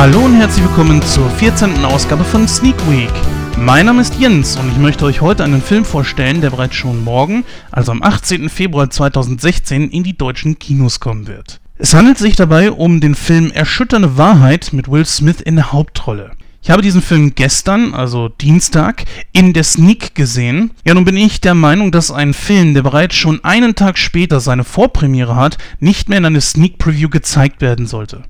Hallo und herzlich willkommen zur 14. Ausgabe von Sneak Week. Mein Name ist Jens und ich möchte euch heute einen Film vorstellen, der bereits schon morgen, also am 18. Februar 2016, in die deutschen Kinos kommen wird. Es handelt sich dabei um den Film Erschütternde Wahrheit mit Will Smith in der Hauptrolle. Ich habe diesen Film gestern, also Dienstag, in der Sneak gesehen. Ja, nun bin ich der Meinung, dass ein Film, der bereits schon einen Tag später seine Vorpremiere hat, nicht mehr in einer Sneak Preview gezeigt werden sollte.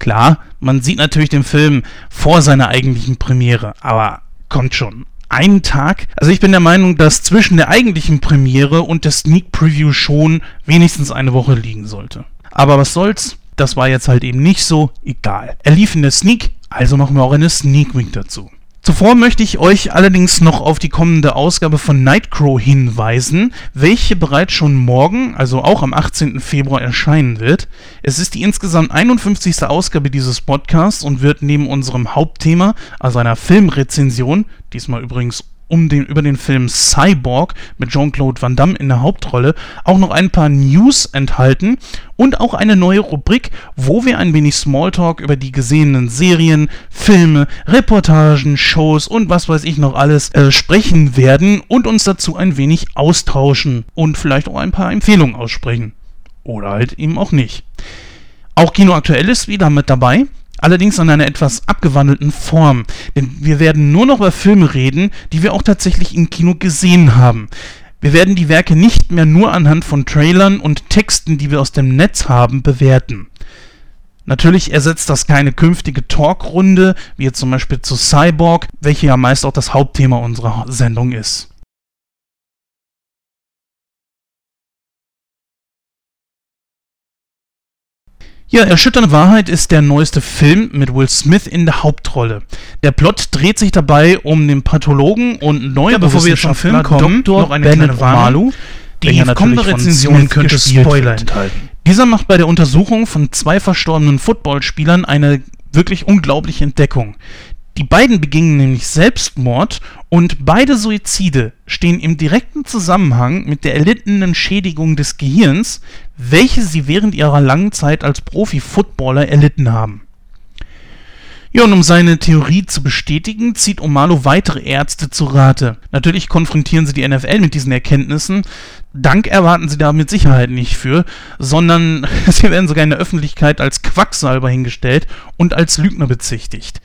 Klar, man sieht natürlich den Film vor seiner eigentlichen Premiere, aber kommt schon. Einen Tag? Also ich bin der Meinung, dass zwischen der eigentlichen Premiere und der Sneak Preview schon wenigstens eine Woche liegen sollte. Aber was soll's? Das war jetzt halt eben nicht so. Egal. Er lief in der Sneak, also machen wir auch eine Sneak Week dazu. Zuvor möchte ich euch allerdings noch auf die kommende Ausgabe von Nightcrow hinweisen, welche bereits schon morgen, also auch am 18. Februar erscheinen wird. Es ist die insgesamt 51. Ausgabe dieses Podcasts und wird neben unserem Hauptthema, also einer Filmrezension, diesmal übrigens um den, über den Film Cyborg mit Jean-Claude Van Damme in der Hauptrolle auch noch ein paar News enthalten und auch eine neue Rubrik, wo wir ein wenig Smalltalk über die gesehenen Serien, Filme, Reportagen, Shows und was weiß ich noch alles äh, sprechen werden und uns dazu ein wenig austauschen und vielleicht auch ein paar Empfehlungen aussprechen. Oder halt eben auch nicht. Auch Kino Aktuell ist wieder mit dabei allerdings in einer etwas abgewandelten Form. Denn wir werden nur noch über Filme reden, die wir auch tatsächlich im Kino gesehen haben. Wir werden die Werke nicht mehr nur anhand von Trailern und Texten, die wir aus dem Netz haben, bewerten. Natürlich ersetzt das keine künftige Talkrunde, wie jetzt zum Beispiel zu Cyborg, welche ja meist auch das Hauptthema unserer Sendung ist. Ja, Erschütternde Wahrheit ist der neueste Film mit Will Smith in der Hauptrolle. Der Plot dreht sich dabei um den Pathologen und neue ja, bevor wir zum Film kommen, Dr. noch eine Bennett kleine Warnung. Die kommende Rezension könnte Spoiler enthalten. Dieser macht bei der Untersuchung von zwei verstorbenen Footballspielern eine wirklich unglaubliche Entdeckung. Die beiden begingen nämlich Selbstmord und beide Suizide stehen im direkten Zusammenhang mit der erlittenen Schädigung des Gehirns, welche sie während ihrer langen Zeit als Profi-Footballer erlitten haben. Ja, und um seine Theorie zu bestätigen, zieht Omalo weitere Ärzte zu Rate. Natürlich konfrontieren sie die NFL mit diesen Erkenntnissen. Dank erwarten sie da mit Sicherheit nicht für, sondern sie werden sogar in der Öffentlichkeit als Quacksalber hingestellt und als Lügner bezichtigt.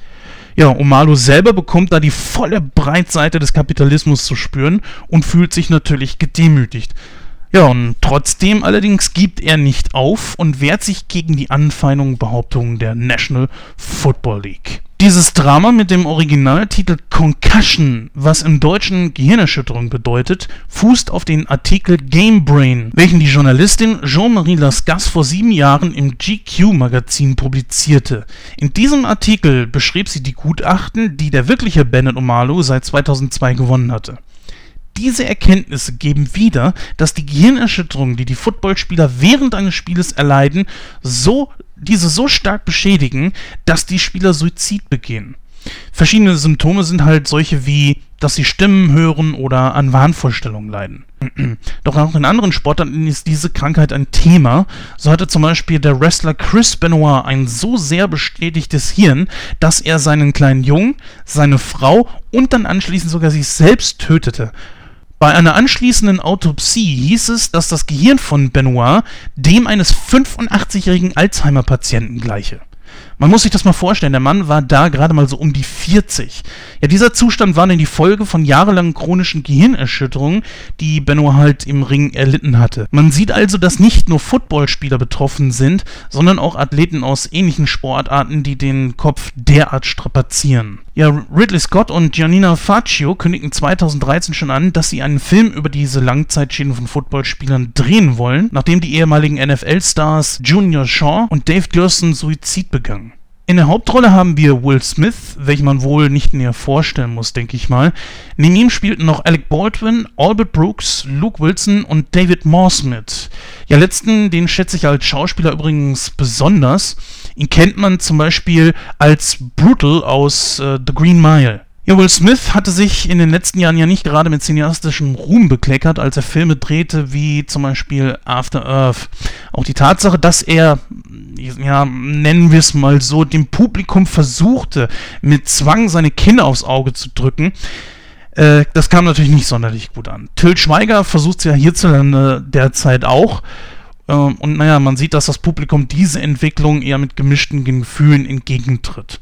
Ja, Omalo selber bekommt da die volle Breitseite des Kapitalismus zu spüren und fühlt sich natürlich gedemütigt. Ja, und trotzdem allerdings gibt er nicht auf und wehrt sich gegen die Anfeindungen und Behauptungen der National Football League. Dieses Drama mit dem Originaltitel Concussion, was im Deutschen Gehirnerschütterung bedeutet, fußt auf den Artikel Game Brain, welchen die Journalistin Jean-Marie Lasgas vor sieben Jahren im GQ-Magazin publizierte. In diesem Artikel beschrieb sie die Gutachten, die der wirkliche Bennett Omalu seit 2002 gewonnen hatte. Diese Erkenntnisse geben wieder, dass die Gehirnerschütterungen, die die Footballspieler während eines Spieles erleiden, so, diese so stark beschädigen, dass die Spieler Suizid begehen. Verschiedene Symptome sind halt solche wie, dass sie Stimmen hören oder an Wahnvorstellungen leiden. Doch auch in anderen Sportarten ist diese Krankheit ein Thema. So hatte zum Beispiel der Wrestler Chris Benoit ein so sehr bestätigtes Hirn, dass er seinen kleinen Jungen, seine Frau und dann anschließend sogar sich selbst tötete. Bei einer anschließenden Autopsie hieß es, dass das Gehirn von Benoit dem eines 85-jährigen Alzheimer-Patienten gleiche. Man muss sich das mal vorstellen, der Mann war da gerade mal so um die 40. Ja, dieser Zustand war dann die Folge von jahrelangen chronischen Gehirnerschütterungen, die Benno halt im Ring erlitten hatte. Man sieht also, dass nicht nur Footballspieler betroffen sind, sondern auch Athleten aus ähnlichen Sportarten, die den Kopf derart strapazieren. Ja, Ridley Scott und Giannina Faccio kündigten 2013 schon an, dass sie einen Film über diese Langzeitschäden von Footballspielern drehen wollen, nachdem die ehemaligen NFL-Stars Junior Shaw und Dave Gerson Suizid begangen. In der Hauptrolle haben wir Will Smith, welchen man wohl nicht näher vorstellen muss, denke ich mal. Neben ihm spielten noch Alec Baldwin, Albert Brooks, Luke Wilson und David Morse mit. Ja, letzten, den schätze ich als Schauspieler übrigens besonders. Ihn kennt man zum Beispiel als Brutal aus äh, The Green Mile. Ja, Will Smith hatte sich in den letzten Jahren ja nicht gerade mit cineastischem Ruhm bekleckert, als er Filme drehte wie zum Beispiel After Earth. Auch die Tatsache, dass er, ja, nennen wir es mal so, dem Publikum versuchte, mit Zwang seine Kinder aufs Auge zu drücken, äh, das kam natürlich nicht sonderlich gut an. Till Schweiger versucht es ja hierzulande derzeit auch. Äh, und naja, man sieht, dass das Publikum diese Entwicklung eher mit gemischten Gefühlen entgegentritt.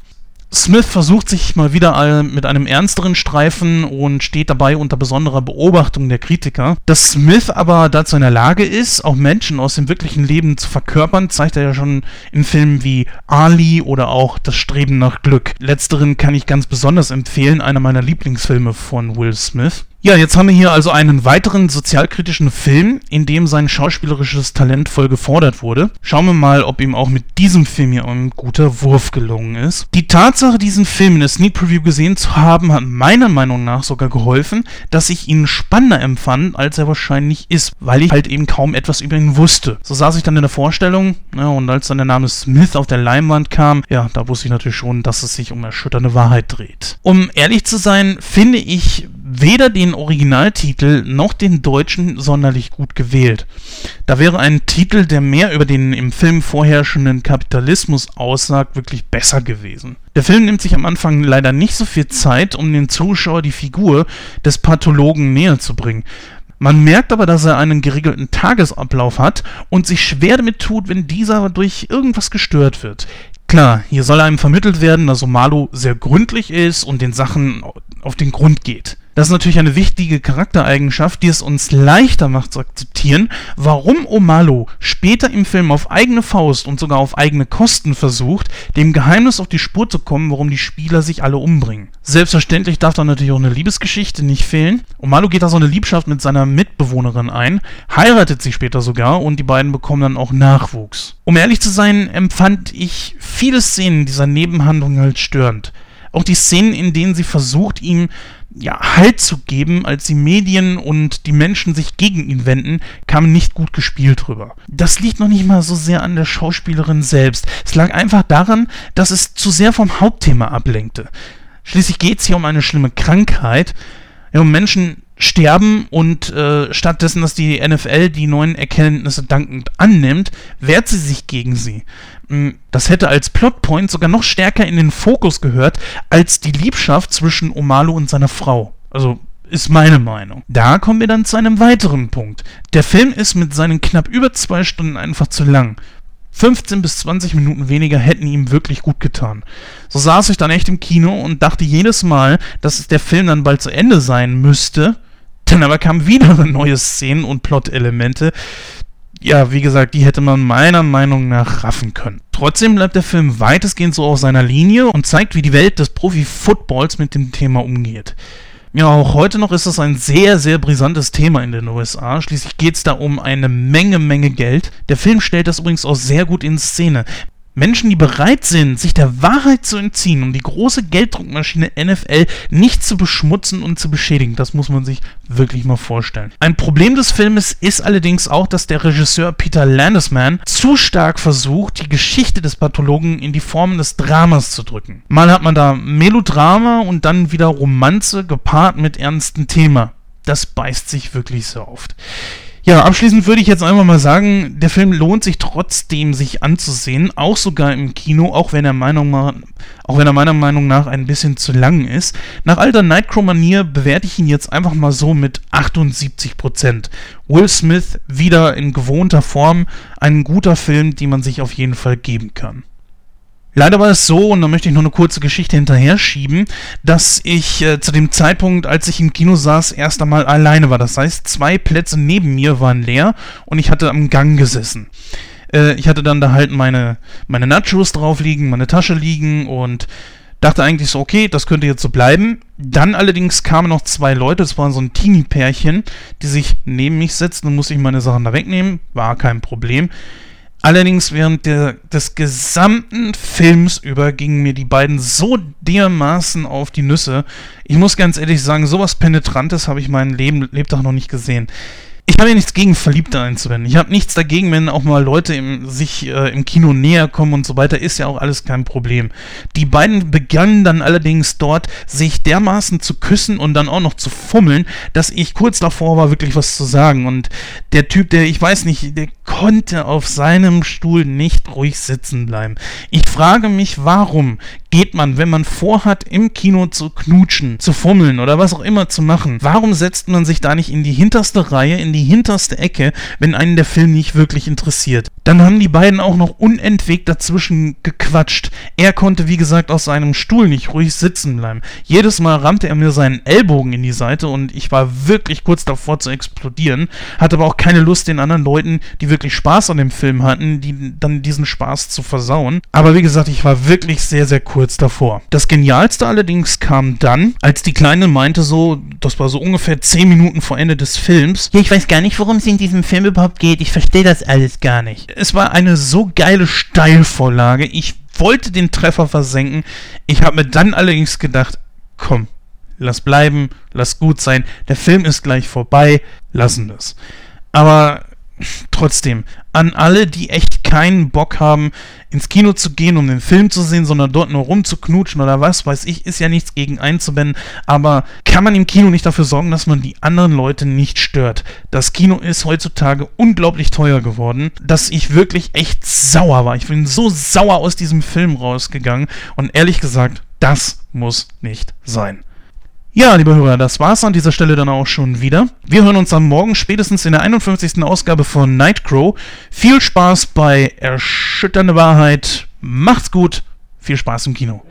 Smith versucht sich mal wieder mit einem ernsteren Streifen und steht dabei unter besonderer Beobachtung der Kritiker. Dass Smith aber dazu in der Lage ist, auch Menschen aus dem wirklichen Leben zu verkörpern, zeigt er ja schon in Filmen wie Ali oder auch Das Streben nach Glück. Letzteren kann ich ganz besonders empfehlen, einer meiner Lieblingsfilme von Will Smith. Ja, jetzt haben wir hier also einen weiteren sozialkritischen Film, in dem sein schauspielerisches Talent voll gefordert wurde. Schauen wir mal, ob ihm auch mit diesem Film hier ein guter Wurf gelungen ist. Die Tatsache, diesen Film in der Sneak Preview gesehen zu haben, hat meiner Meinung nach sogar geholfen, dass ich ihn spannender empfand, als er wahrscheinlich ist, weil ich halt eben kaum etwas über ihn wusste. So saß ich dann in der Vorstellung, ja, und als dann der Name Smith auf der Leinwand kam, ja, da wusste ich natürlich schon, dass es sich um erschütternde Wahrheit dreht. Um ehrlich zu sein, finde ich weder den Originaltitel noch den deutschen sonderlich gut gewählt. Da wäre ein Titel, der mehr über den im Film vorherrschenden Kapitalismus aussagt, wirklich besser gewesen. Der Film nimmt sich am Anfang leider nicht so viel Zeit, um dem Zuschauer die Figur des Pathologen näher zu bringen. Man merkt aber, dass er einen geregelten Tagesablauf hat und sich schwer damit tut, wenn dieser durch irgendwas gestört wird. Klar, hier soll einem vermittelt werden, dass Omalo sehr gründlich ist und den Sachen auf den Grund geht. Das ist natürlich eine wichtige Charaktereigenschaft, die es uns leichter macht zu akzeptieren, warum Omalo später im Film auf eigene Faust und sogar auf eigene Kosten versucht, dem Geheimnis auf die Spur zu kommen, warum die Spieler sich alle umbringen. Selbstverständlich darf da natürlich auch eine Liebesgeschichte nicht fehlen. Omalo geht da so eine Liebschaft mit seiner Mitbewohnerin ein, heiratet sie später sogar und die beiden bekommen dann auch Nachwuchs. Um ehrlich zu sein, empfand ich viele Szenen dieser Nebenhandlung als störend. Auch die Szenen, in denen sie versucht, ihm ja, Halt zu geben, als die Medien und die Menschen sich gegen ihn wenden, kam nicht gut gespielt rüber. Das liegt noch nicht mal so sehr an der Schauspielerin selbst. Es lag einfach daran, dass es zu sehr vom Hauptthema ablenkte. Schließlich geht es hier um eine schlimme Krankheit, um Menschen sterben und äh, stattdessen, dass die NFL die neuen Erkenntnisse dankend annimmt, wehrt sie sich gegen sie. Hm, das hätte als Plotpoint sogar noch stärker in den Fokus gehört als die Liebschaft zwischen Omalo und seiner Frau. Also ist meine Meinung. Da kommen wir dann zu einem weiteren Punkt. Der Film ist mit seinen knapp über zwei Stunden einfach zu lang. 15 bis 20 Minuten weniger hätten ihm wirklich gut getan. So saß ich dann echt im Kino und dachte jedes Mal, dass der Film dann bald zu Ende sein müsste. Dann aber kamen wieder neue Szenen und Plot-Elemente. Ja, wie gesagt, die hätte man meiner Meinung nach raffen können. Trotzdem bleibt der Film weitestgehend so auf seiner Linie und zeigt, wie die Welt des Profi-Footballs mit dem Thema umgeht. Ja, auch heute noch ist das ein sehr, sehr brisantes Thema in den USA. Schließlich geht es da um eine Menge, Menge Geld. Der Film stellt das übrigens auch sehr gut in Szene. Menschen, die bereit sind, sich der Wahrheit zu entziehen, um die große Gelddruckmaschine NFL nicht zu beschmutzen und zu beschädigen. Das muss man sich wirklich mal vorstellen. Ein Problem des Filmes ist allerdings auch, dass der Regisseur Peter Landesman zu stark versucht, die Geschichte des Pathologen in die Form des Dramas zu drücken. Mal hat man da Melodrama und dann wieder Romanze gepaart mit ernstem Thema. Das beißt sich wirklich so oft. Ja, abschließend würde ich jetzt einfach mal sagen, der Film lohnt sich trotzdem, sich anzusehen, auch sogar im Kino, auch wenn er, Meinung, auch wenn er meiner Meinung nach ein bisschen zu lang ist. Nach alter Nightcrow-Manier bewerte ich ihn jetzt einfach mal so mit 78%. Will Smith wieder in gewohnter Form, ein guter Film, den man sich auf jeden Fall geben kann. Leider war es so, und da möchte ich noch eine kurze Geschichte hinterher schieben, dass ich äh, zu dem Zeitpunkt, als ich im Kino saß, erst einmal alleine war. Das heißt, zwei Plätze neben mir waren leer und ich hatte am Gang gesessen. Äh, ich hatte dann da halt meine, meine Nachos drauf liegen, meine Tasche liegen und dachte eigentlich so, okay, das könnte jetzt so bleiben. Dann allerdings kamen noch zwei Leute, das waren so ein Teenie-Pärchen, die sich neben mich setzten und musste ich meine Sachen da wegnehmen. War kein Problem. Allerdings während der, des gesamten Films über gingen mir die beiden so dermaßen auf die Nüsse. Ich muss ganz ehrlich sagen, sowas Penetrantes habe ich mein Leben Lebtag noch nicht gesehen. Ich habe ja nichts gegen Verliebte einzuwenden. Ich habe nichts dagegen, wenn auch mal Leute im, sich äh, im Kino näher kommen und so weiter, ist ja auch alles kein Problem. Die beiden begannen dann allerdings dort, sich dermaßen zu küssen und dann auch noch zu fummeln, dass ich kurz davor war, wirklich was zu sagen. Und der Typ, der, ich weiß nicht, der konnte auf seinem Stuhl nicht ruhig sitzen bleiben. Ich frage mich, warum geht man, wenn man vorhat, im Kino zu knutschen, zu fummeln oder was auch immer zu machen, warum setzt man sich da nicht in die hinterste Reihe, in die hinterste Ecke, wenn einen der Film nicht wirklich interessiert. Dann haben die beiden auch noch unentwegt dazwischen gequatscht. Er konnte, wie gesagt, aus seinem Stuhl nicht ruhig sitzen bleiben. Jedes Mal rammte er mir seinen Ellbogen in die Seite und ich war wirklich kurz davor zu explodieren, hatte aber auch keine Lust, den anderen Leuten, die wirklich Spaß an dem Film hatten, die dann diesen Spaß zu versauen. Aber wie gesagt, ich war wirklich sehr, sehr kurz davor. Das Genialste allerdings kam dann, als die Kleine meinte so, das war so ungefähr 10 Minuten vor Ende des Films, ja, ich weiß gar nicht, worum es in diesem Film überhaupt geht. Ich verstehe das alles gar nicht. Es war eine so geile Steilvorlage. Ich wollte den Treffer versenken. Ich habe mir dann allerdings gedacht, komm, lass bleiben, lass gut sein. Der Film ist gleich vorbei, lassen wir es. Aber trotzdem, an alle, die echt keinen Bock haben, ins Kino zu gehen, um den Film zu sehen, sondern dort nur rumzuknutschen oder was weiß ich, ist ja nichts gegen einzuwenden, aber kann man im Kino nicht dafür sorgen, dass man die anderen Leute nicht stört? Das Kino ist heutzutage unglaublich teuer geworden, dass ich wirklich echt sauer war. Ich bin so sauer aus diesem Film rausgegangen und ehrlich gesagt, das muss nicht sein. Ja, liebe Hörer, das war's an dieser Stelle dann auch schon wieder. Wir hören uns am Morgen spätestens in der 51. Ausgabe von Nightcrow. Viel Spaß bei Erschütternde Wahrheit. Macht's gut. Viel Spaß im Kino.